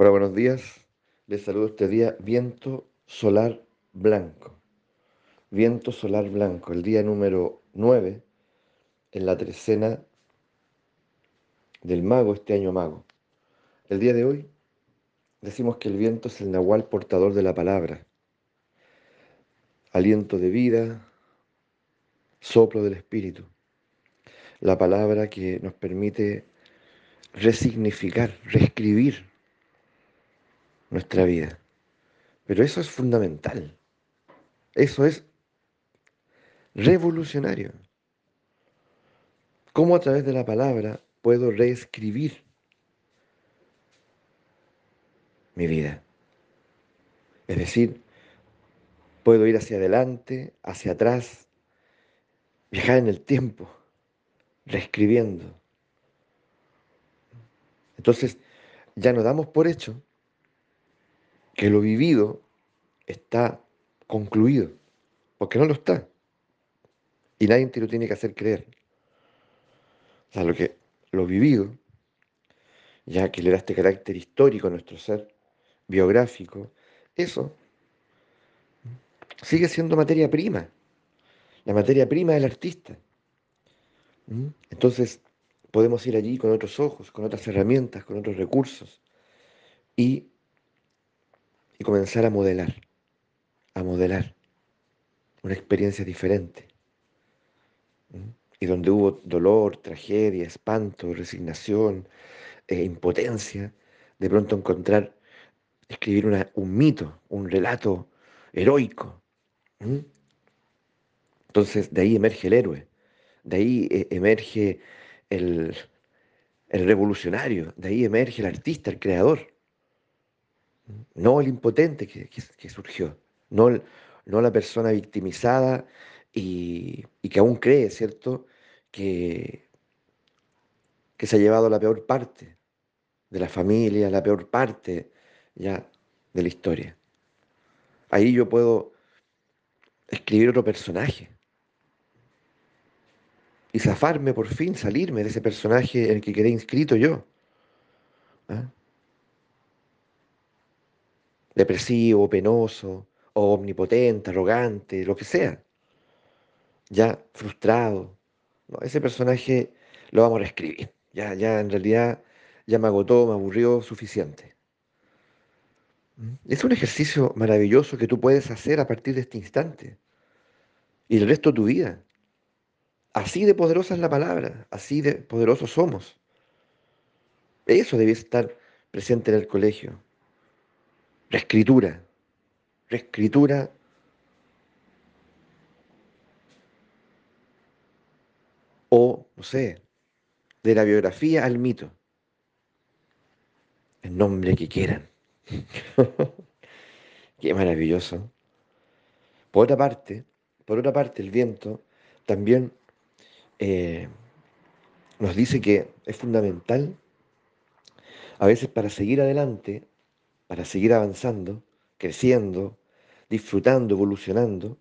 Hola, buenos días. Les saludo este día viento solar blanco. Viento solar blanco, el día número 9 en la trecena del mago, este año mago. El día de hoy decimos que el viento es el nahual portador de la palabra. Aliento de vida, soplo del espíritu. La palabra que nos permite resignificar, reescribir nuestra vida. Pero eso es fundamental. Eso es revolucionario. ¿Cómo a través de la palabra puedo reescribir mi vida? Es decir, puedo ir hacia adelante, hacia atrás, viajar en el tiempo, reescribiendo. Entonces, ya no damos por hecho que lo vivido está concluido, porque no lo está. Y nadie te lo tiene que hacer creer. O sea, lo que lo vivido, ya que le da este carácter histórico a nuestro ser, biográfico, eso sigue siendo materia prima, la materia prima del artista. ¿Mm? Entonces, podemos ir allí con otros ojos, con otras herramientas, con otros recursos y y comenzar a modelar, a modelar una experiencia diferente. Y donde hubo dolor, tragedia, espanto, resignación, eh, impotencia, de pronto encontrar, escribir un mito, un relato heroico. Entonces de ahí emerge el héroe, de ahí eh, emerge el revolucionario, de ahí emerge el artista, el creador no el impotente que, surgió, no, no, la persona victimizada y, que aún cree, ¿cierto?, que, que se ha llevado la peor parte de la familia, la peor parte ya de la historia. Ahí yo puedo escribir otro personaje y zafarme por fin, salirme de ese personaje en el que quedé inscrito yo. ¿Ah? Depresivo, penoso, o omnipotente, arrogante, lo que sea. Ya frustrado. ese personaje lo vamos a reescribir. Ya, ya en realidad ya me agotó, me aburrió suficiente. ¿Mm? Es un ejercicio maravilloso que tú puedes hacer a partir de este instante y el resto de tu vida. Así de poderosa es la palabra, así de poderosos somos. Eso debe estar presente en el colegio reescritura, reescritura o, no sé, de la biografía al mito. El nombre que quieran. Qué maravilloso. Por otra parte, por otra parte, el viento también eh, nos dice que es fundamental, a veces para seguir adelante, para seguir avanzando, creciendo, disfrutando, evolucionando.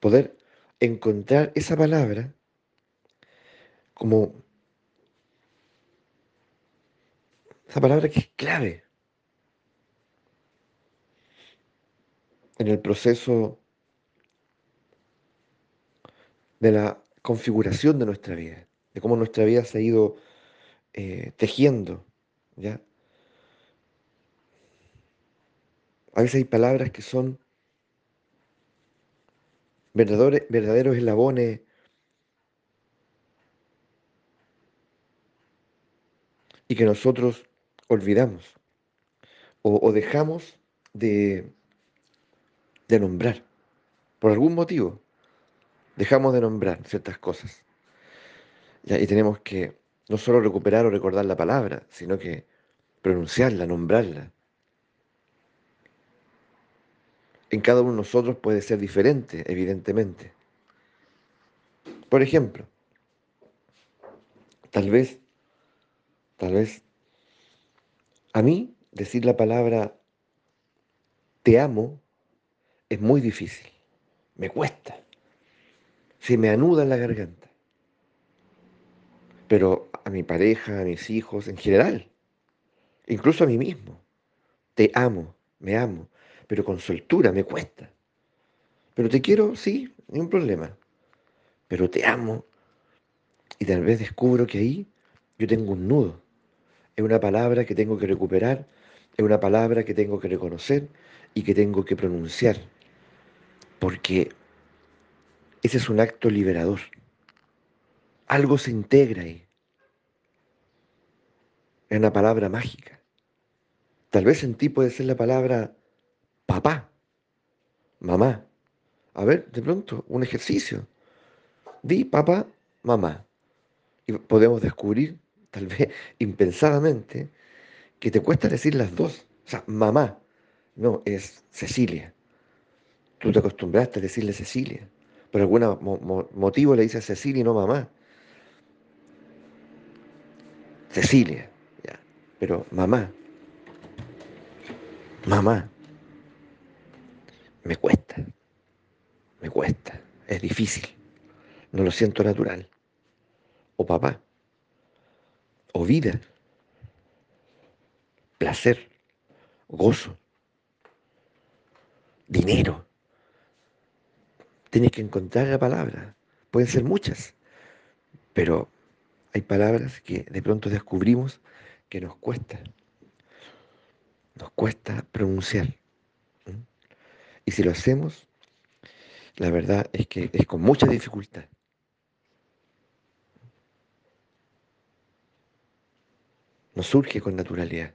Poder encontrar esa palabra como esa palabra que es clave en el proceso de la configuración de nuestra vida, de cómo nuestra vida se ha ido eh, tejiendo, ¿ya? A veces hay palabras que son verdaderos, eslabones y que nosotros olvidamos o, dejamos de, de nombrar. Por algún motivo, dejamos de nombrar ciertas cosas. Y tenemos que no solo recuperar o recordar la palabra, sino que pronunciarla, nombrarla. En cada uno de nosotros puede ser diferente, evidentemente. Por ejemplo, tal vez, tal vez, a mí decir la palabra te amo es muy difícil, me cuesta, se me anuda en la garganta. Pero a mi pareja, a mis hijos, en general, incluso a mí mismo. Te amo, me amo, pero con soltura me cuesta. Pero te quiero, sí, ni un problema. Pero te amo. Y tal vez descubro que ahí yo tengo un nudo. Es una palabra que tengo que recuperar, es una palabra que tengo que reconocer y que tengo que pronunciar. Porque ese es un acto liberador. Algo se integra ahí. Es una palabra mágica. Tal vez en ti puede ser la palabra papá, mamá. A ver, de pronto, un ejercicio. Di papá, mamá. Y podemos descubrir, tal vez impensadamente, que te cuesta decir las dos. O sea, mamá. No, es Cecilia. Tú te acostumbraste a decirle Cecilia. Por algún motivo le dices Cecilia y no mamá. Cecilia, ya. Pero mamá, mamá, me cuesta, me cuesta, es difícil, no lo siento natural. O papá, o vida, placer, gozo, dinero. Tienes que encontrar la palabra. Pueden ser muchas, pero hay palabras que de pronto descubrimos que nos cuesta. Nos cuesta pronunciar. Y si lo hacemos, la verdad es que es con mucha dificultad. Nos surge con naturalidad.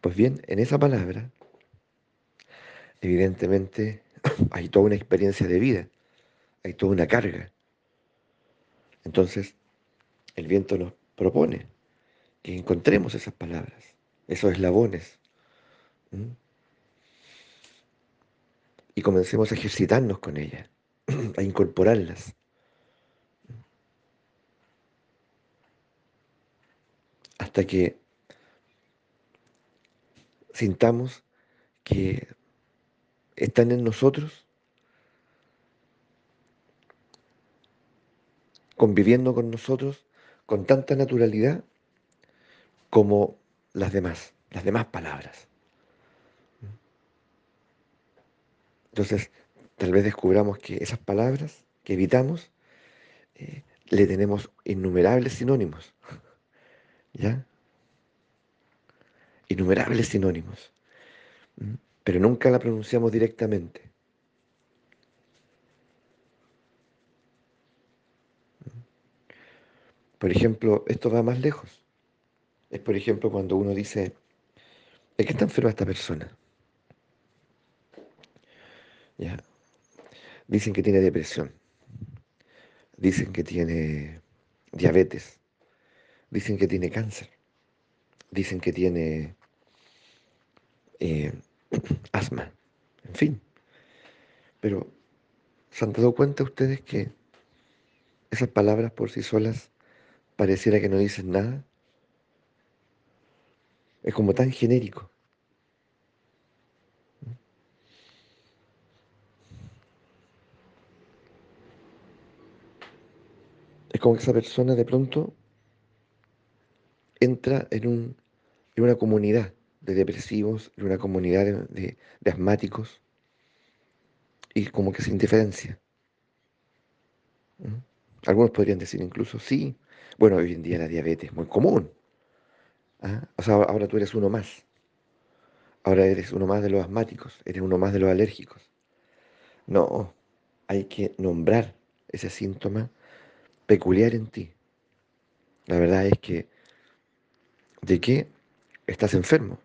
Pues bien, en esa palabra, evidentemente, hay toda una experiencia de vida, hay toda una carga. Entonces, el viento nos propone que encontremos esas palabras, esos eslabones, y comencemos a ejercitarnos con ellas, a incorporarlas. Hasta que sintamos que están en nosotros conviviendo con nosotros con tanta naturalidad como las demás, las demás palabras. Entonces, tal vez descubramos que esas palabras que evitamos eh, le tenemos innumerables sinónimos. ¿Ya? Innumerables sinónimos. Pero nunca la pronunciamos directamente. Por ejemplo, esto va más lejos. Es, por ejemplo, cuando uno dice, ¿de qué está enferma esta persona? ¿Ya? Dicen que tiene depresión. Dicen que tiene diabetes. Dicen que tiene cáncer. Dicen que tiene eh, asma. En fin. Pero, ¿se han dado cuenta ustedes que esas palabras por sí solas pareciera que no dicen nada. Es como tan genérico. Es como que esa persona de pronto entra en, un, en una comunidad de depresivos, en una comunidad de, de asmáticos, y como que se indiferencia. ¿Mm? Algunos podrían decir incluso, sí, bueno, hoy en día la diabetes es muy común. ¿ah? O sea, ahora tú eres uno más. Ahora eres uno más de los asmáticos, eres uno más de los alérgicos. No, hay que nombrar ese síntoma peculiar en ti. La verdad es que, ¿de qué estás enfermo?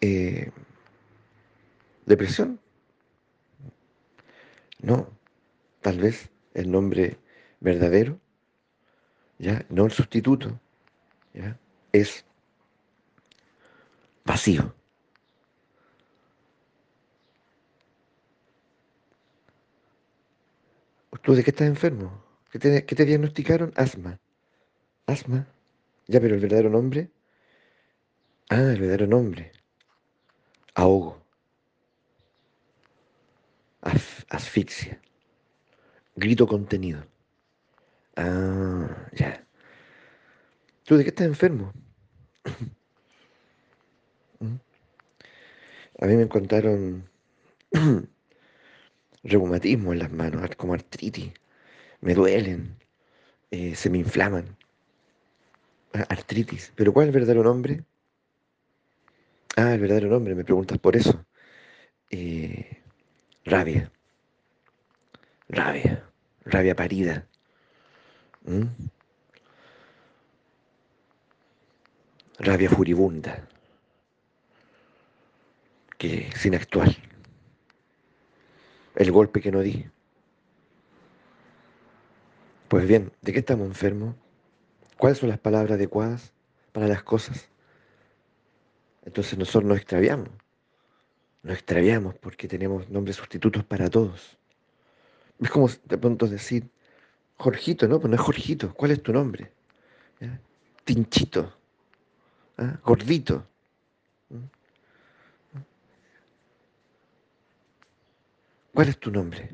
Eh, ¿Depresión? No, tal vez el nombre verdadero ¿ya? no el sustituto, ¿ya? es vacío. ¿Tú de qué estás enfermo? ¿Qué te, diagnosticaron? Asma. Asma. Ya, pero el verdadero nombre. Ah, el verdadero nombre. Ahogo. asfixia. Grito contenido. Ah, ya. ¿Tú de qué estás enfermo? A mí me encontraron reumatismo en las manos, como artritis. Me duelen, eh, se me inflaman. Ah, Artritis. ¿Pero cuál es el verdadero nombre? Ah, el verdadero nombre, me preguntas por eso. Eh, rabia, rabia, rabia parida. ¿M? Rabia furibunda, que sin actuar. El golpe que no di. Pues bien, ¿de qué estamos enfermos? ¿Cuáles son las palabras adecuadas para las cosas? Entonces nosotros nos extraviamos. Nos extraviamos porque tenemos nombres sustitutos para todos. Es como de pronto decir, Jorgito, ¿no? Pues no es Jorgito. ¿Cuál es tu nombre? Tinchito, ¿ah? Gordito. ¿m? ¿Cuál es tu nombre?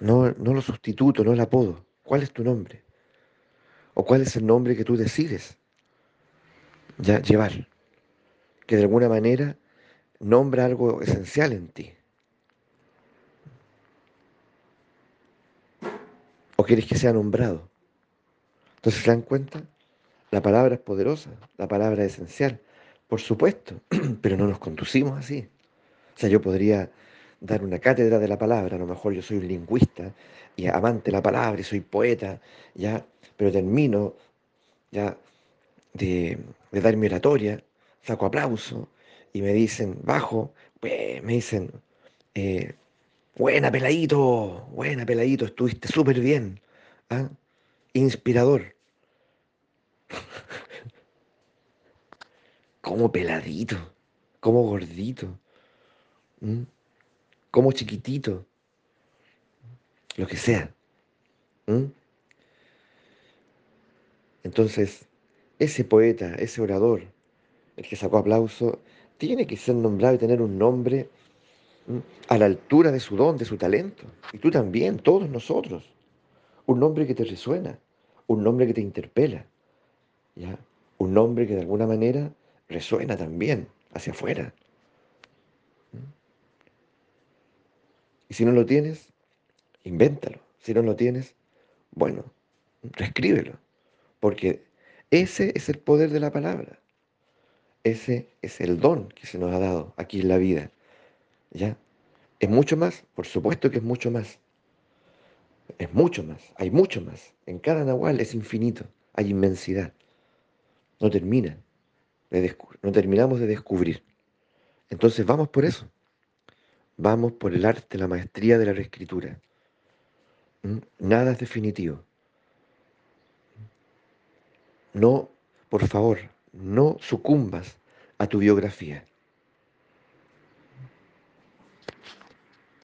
No, no lo sustituto, no el apodo. ¿Cuál es tu nombre? ¿O cuál es el nombre que tú decides ya llevar? Que de alguna manera nombra algo esencial en ti. Quieres que sea nombrado? Entonces, ¿se dan cuenta? La palabra es poderosa, la palabra es esencial, por supuesto, pero no nos conducimos así. O sea, yo podría dar una cátedra de la palabra, a lo mejor yo soy un lingüista y amante de la palabra y soy poeta, ya, pero termino ya de, dar mi oratoria, saco aplauso y me dicen, bajo, pues, me dicen, eh, buena peladito, buena peladito, estuviste súper bien, ¿ah? Inspirador, como peladito, como gordito, como chiquitito, lo que sea. Entonces, ese poeta, ese orador, el que sacó aplauso, tiene que ser nombrado y tener un nombre. A la altura de su don, de su talento. Y tú también, todos nosotros. Un nombre que te resuena, un nombre que te interpela, ¿ya? Un nombre que de alguna manera resuena también hacia afuera. Y si no lo tienes, invéntalo. Si no lo tienes, bueno, reescríbelo. Porque ese es el poder de la palabra. Ese es el don que se nos ha dado aquí en la vida. ¿Ya? ¿Es mucho más? Por supuesto que es mucho más. Es mucho más. Hay mucho más. En cada nahual es infinito. Hay inmensidad. No termina. no terminamos de descubrir. Entonces vamos por eso. Vamos por el arte, la maestría de la reescritura. ¿m? Nada es definitivo. No, por favor, no sucumbas a tu biografía.